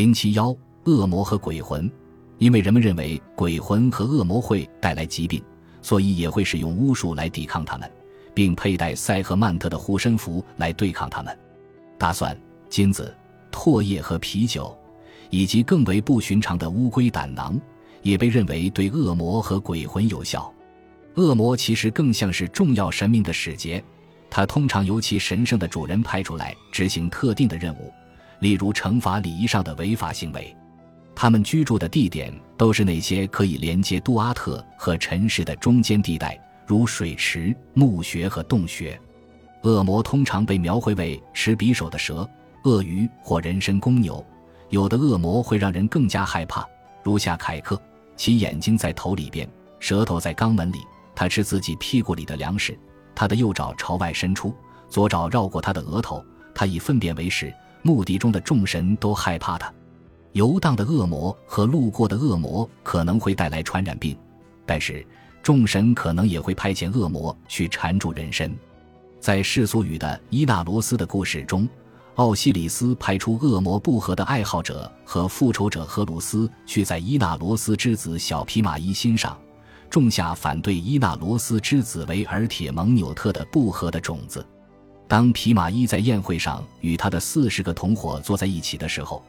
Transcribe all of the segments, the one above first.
零七幺，恶魔和鬼魂，因为人们认为鬼魂和恶魔会带来疾病，所以也会使用巫术来抵抗他们，并佩戴塞赫曼特的护身符来对抗他们。大蒜、金子、唾液和啤酒，以及更为不寻常的乌龟胆囊，也被认为对恶魔和鬼魂有效。恶魔其实更像是重要神明的使节，它通常由其神圣的主人派出来执行特定的任务。例如，惩罚礼仪上的违法行为，他们居住的地点都是那些可以连接杜阿特和尘世的中间地带，如水池、墓穴和洞穴。恶魔通常被描绘为持匕首的蛇、鳄鱼或人身公牛。有的恶魔会让人更加害怕，如下凯克，其眼睛在头里边，舌头在肛门里，他吃自己屁股里的粮食。他的右爪朝外伸出，左爪绕过他的额头，他以粪便为食。墓地中的众神都害怕他，游荡的恶魔和路过的恶魔可能会带来传染病，但是众神可能也会派遣恶魔去缠住人身。在世俗语的伊纳罗斯的故事中，奥西里斯派出恶魔不和的爱好者和复仇者荷鲁斯去在伊纳罗斯之子小皮马伊心上种下反对伊纳罗斯之子维尔铁蒙纽特的不和的种子。当皮马伊在宴会上与他的四十个同伙坐在一起的时候，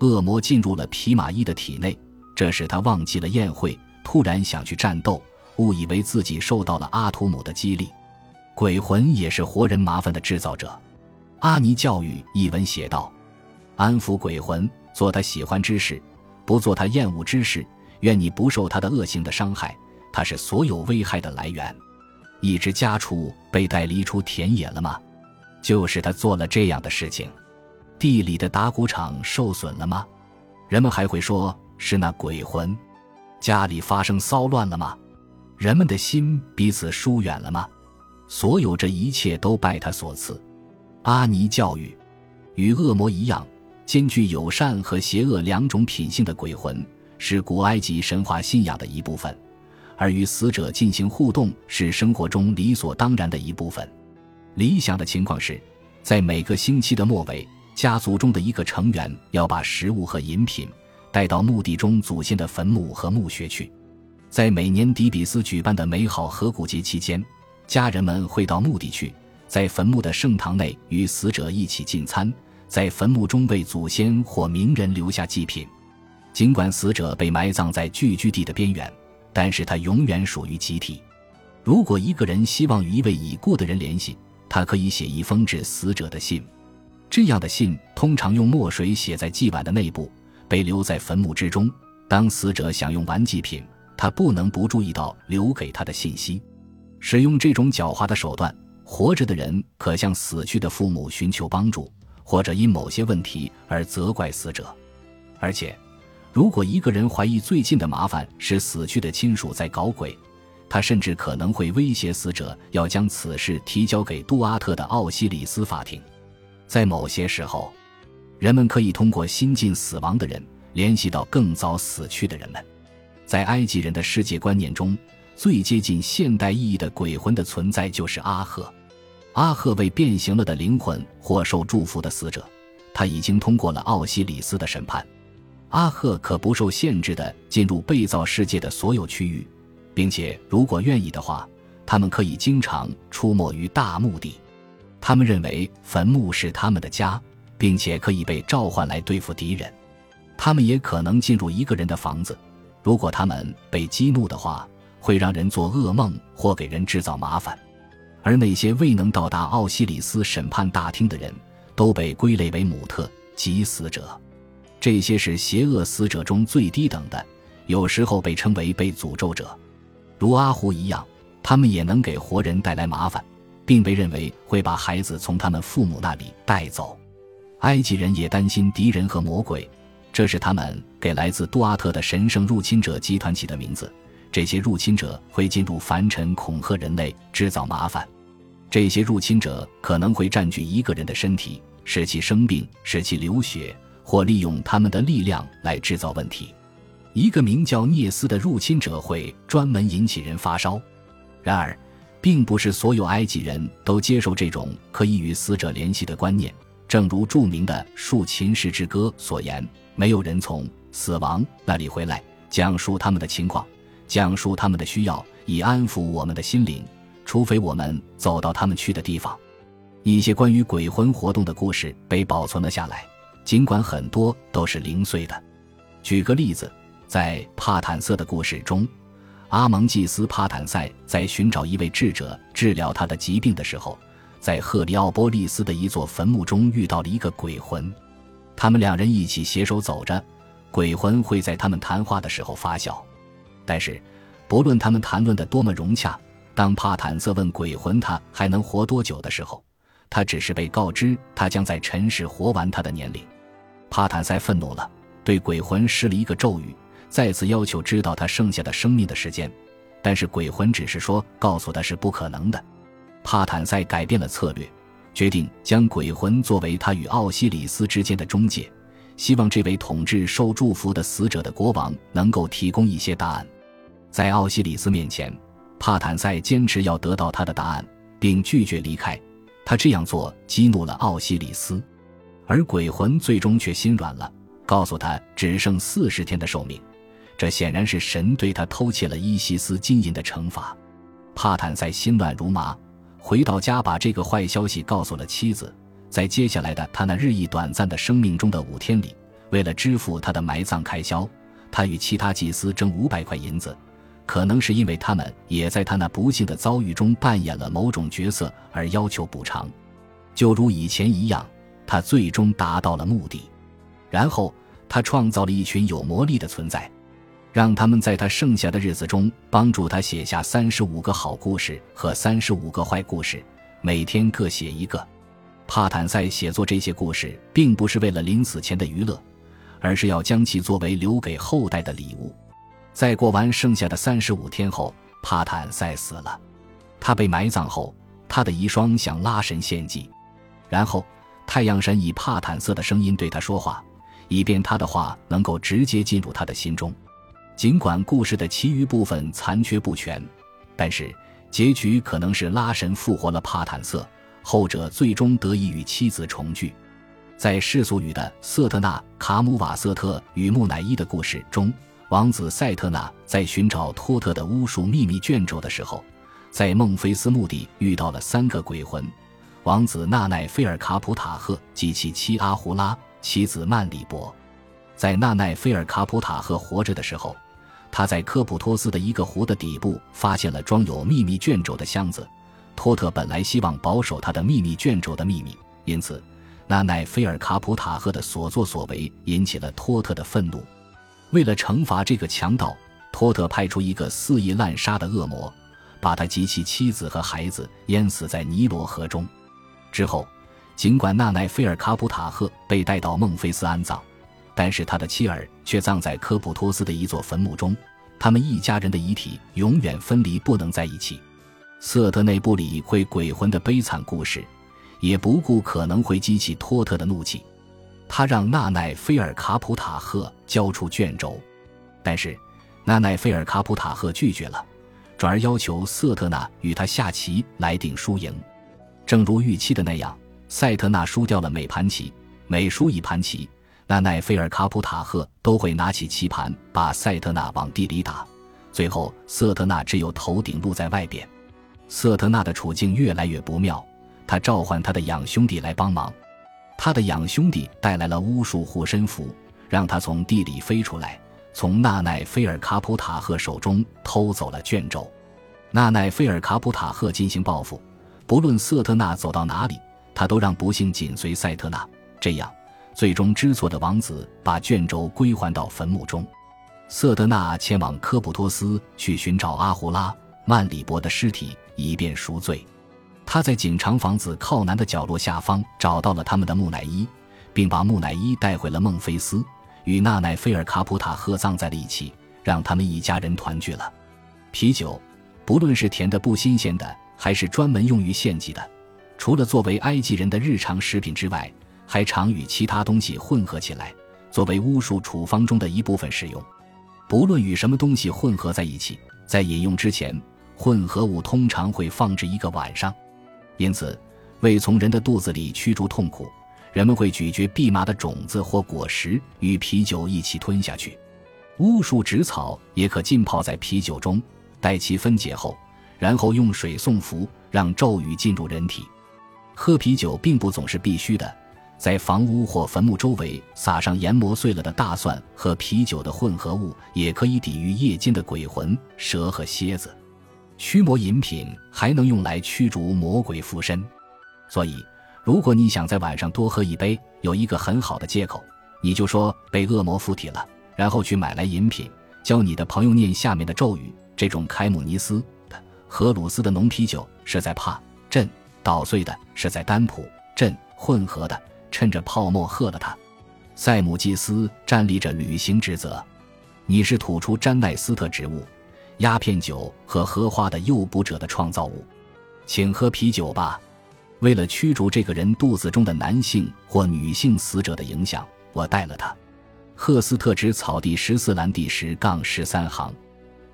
恶魔进入了皮马伊的体内，这使他忘记了宴会，突然想去战斗，误以为自己受到了阿图姆的激励。鬼魂也是活人麻烦的制造者。阿尼教育一文写道：“安抚鬼魂，做他喜欢之事，不做他厌恶之事。愿你不受他的恶性的伤害，他是所有危害的来源。”一只家畜被带离出田野了吗？就是他做了这样的事情，地里的打谷场受损了吗？人们还会说是那鬼魂，家里发生骚乱了吗？人们的心彼此疏远了吗？所有这一切都拜他所赐。阿尼教育，与恶魔一样，兼具友善和邪恶两种品性的鬼魂，是古埃及神话信仰的一部分，而与死者进行互动是生活中理所当然的一部分。理想的情况是，在每个星期的末尾，家族中的一个成员要把食物和饮品带到墓地中祖先的坟墓和墓穴去。在每年迪比斯举办的美好河谷节期间，家人们会到墓地去，在坟墓的圣堂内与死者一起进餐，在坟墓中为祖先或名人留下祭品。尽管死者被埋葬在聚居地的边缘，但是他永远属于集体。如果一个人希望与一位已故的人联系，他可以写一封致死者的信，这样的信通常用墨水写在祭碗的内部，被留在坟墓之中。当死者想用完祭品，他不能不注意到留给他的信息。使用这种狡猾的手段，活着的人可向死去的父母寻求帮助，或者因某些问题而责怪死者。而且，如果一个人怀疑最近的麻烦是死去的亲属在搞鬼，他甚至可能会威胁死者要将此事提交给杜阿特的奥西里斯法庭。在某些时候，人们可以通过新近死亡的人联系到更早死去的人们。在埃及人的世界观念中，最接近现代意义的鬼魂的存在就是阿赫。阿赫为变形了的灵魂或受祝福的死者，他已经通过了奥西里斯的审判。阿赫可不受限制地进入被造世界的所有区域。并且，如果愿意的话，他们可以经常出没于大墓地。他们认为坟墓是他们的家，并且可以被召唤来对付敌人。他们也可能进入一个人的房子，如果他们被激怒的话，会让人做噩梦或给人制造麻烦。而那些未能到达奥西里斯审判大厅的人，都被归类为姆特即死者。这些是邪恶死者中最低等的，有时候被称为被诅咒者。如阿胡一样，他们也能给活人带来麻烦，并被认为会把孩子从他们父母那里带走。埃及人也担心敌人和魔鬼，这是他们给来自杜阿特的神圣入侵者集团起的名字。这些入侵者会进入凡尘，恐吓人类，制造麻烦。这些入侵者可能会占据一个人的身体，使其生病，使其流血，或利用他们的力量来制造问题。一个名叫聂斯的入侵者会专门引起人发烧，然而，并不是所有埃及人都接受这种可以与死者联系的观念。正如著名的《竖琴时之歌》所言：“没有人从死亡那里回来，讲述他们的情况，讲述他们的需要，以安抚我们的心灵。除非我们走到他们去的地方。一些关于鬼魂活动的故事被保存了下来，尽管很多都是零碎的。举个例子，在帕坦瑟的故事中，阿蒙祭司帕坦赛在寻找一位智者治疗他的疾病的时候，在赫里奥波利斯的一座坟墓中遇到了一个鬼魂。他们两人一起携手走着，鬼魂会在他们谈话的时候发笑。但是，不论他们谈论的多么融洽。当帕坦瑟问鬼魂他还能活多久的时候，他只是被告知他将在尘世活完他的年龄。帕坦塞愤怒了，对鬼魂施了一个咒语，再次要求知道他剩下的生命的时间。但是鬼魂只是说告诉他是不可能的。帕坦塞改变了策略，决定将鬼魂作为他与奥西里斯之间的中介，希望这位统治受祝福的死者的国王能够提供一些答案。在奥西里斯面前。帕坦塞坚持要得到他的答案，并拒绝离开。他这样做激怒了奥西里斯，而鬼魂最终却心软了，告诉他只剩四十天的寿命。这显然是神对他偷窃了伊西斯金银的惩罚。帕坦塞心乱如麻，回到家把这个坏消息告诉了妻子。在接下来的他那日益短暂的生命中的五天里，为了支付他的埋葬开销，他与其他祭司争五百块银子。可能是因为他们也在他那不幸的遭遇中扮演了某种角色而要求补偿，就如以前一样，他最终达到了目的。然后他创造了一群有魔力的存在，让他们在他剩下的日子中帮助他写下三十五个好故事和三十五个坏故事，每天各写一个。帕坦塞写作这些故事，并不是为了临死前的娱乐，而是要将其作为留给后代的礼物。在过完剩下的三十五天后，帕坦塞死了。他被埋葬后，他的遗孀向拉神献祭，然后太阳神以帕坦瑟的声音对他说话，以便他的话能够直接进入他的心中。尽管故事的其余部分残缺不全，但是结局可能是拉神复活了帕坦瑟，后者最终得以与妻子重聚。在世俗语的瑟特纳卡姆瓦瑟特与木乃伊的故事中。王子赛特纳在寻找托特的巫术秘密卷轴的时候，在孟菲斯墓地遇到了三个鬼魂：王子纳奈菲尔卡普塔赫及其妻阿胡拉、妻子曼里博。在纳奈菲尔卡普塔赫活着的时候，他在科普托斯的一个湖的底部发现了装有秘密卷轴的箱子。托特本来希望保守他的秘密卷轴的秘密，因此纳奈菲尔卡普塔赫的所作所为引起了托特的愤怒。为了惩罚这个强盗，托特派出一个肆意滥杀的恶魔，把他及其妻子和孩子淹死在尼罗河中。之后，尽管纳奈菲尔卡普塔赫被带到孟菲斯安葬，但是他的妻儿却葬在科普托斯的一座坟墓中。他们一家人的遗体永远分离，不能在一起。瑟特内不理会鬼魂的悲惨故事，也不顾可能会激起托特的怒气。他让纳奈菲尔卡普塔赫交出卷轴，但是纳奈菲尔卡普塔赫拒绝了，转而要求瑟特纳与他下棋来定输赢。正如预期的那样，赛特纳输掉了每盘棋，每输一盘棋，纳奈菲尔卡普塔赫都会拿起棋盘把赛特纳往地里打，最后瑟特纳只有头顶露在外边。瑟特纳的处境越来越不妙，他召唤他的养兄弟来帮忙。他的养兄弟带来了巫术护身符，让他从地里飞出来，从纳奈菲尔卡普塔赫手中偷走了卷轴。纳奈菲尔卡普塔赫进行报复，不论瑟特纳走到哪里，他都让不幸紧随赛特纳。这样，最终知错的王子把卷轴归还到坟墓中。瑟德纳前往科普托斯去寻找阿胡拉曼里伯的尸体，以便赎罪。他在井长房子靠南的角落下方找到了他们的木乃伊，并把木乃伊带回了孟菲斯，与纳奈菲尔卡普塔合葬在了一起，让他们一家人团聚了。啤酒，不论是甜的不新鲜的，还是专门用于献祭的，除了作为埃及人的日常食品之外，还常与其他东西混合起来，作为巫术处方中的一部分使用。不论与什么东西混合在一起，在饮用之前，混合物通常会放置一个晚上。因此，为从人的肚子里驱逐痛苦，人们会咀嚼蓖麻的种子或果实，与啤酒一起吞下去。巫术植草也可浸泡在啤酒中，待其分解后，然后用水送服，让咒语进入人体。喝啤酒并不总是必须的，在房屋或坟墓周围撒上研磨碎了的大蒜和啤酒的混合物，也可以抵御夜间的鬼魂、蛇和蝎子。驱魔饮品还能用来驱逐魔鬼附身，所以如果你想在晚上多喝一杯，有一个很好的借口，你就说被恶魔附体了，然后去买来饮品，教你的朋友念下面的咒语。这种开姆尼斯的荷鲁斯的浓啤酒是在帕镇捣碎的，是在丹普镇混合的，趁着泡沫喝了它。塞姆祭司站立着履行职责，你是吐出詹奈斯特植物。鸦片酒和荷花的诱捕者的创造物，请喝啤酒吧。为了驱逐这个人肚子中的男性或女性死者的影响，我带了他。赫斯特之草第十四栏第十杠十三行，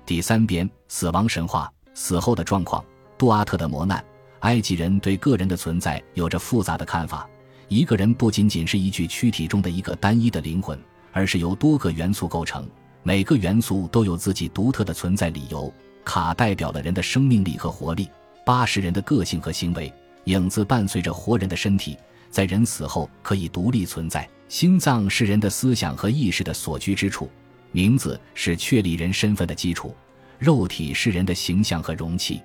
第三编死亡神话死后的状况。杜阿特的磨难。埃及人对个人的存在有着复杂的看法。一个人不仅仅是一具躯体中的一个单一的灵魂，而是由多个元素构成。每个元素都有自己独特的存在理由。卡代表了人的生命力和活力，八是人的个性和行为。影子伴随着活人的身体，在人死后可以独立存在。心脏是人的思想和意识的所居之处。名字是确立人身份的基础。肉体是人的形象和容器。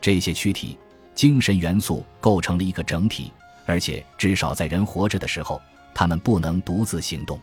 这些躯体、精神元素构成了一个整体，而且至少在人活着的时候，他们不能独自行动。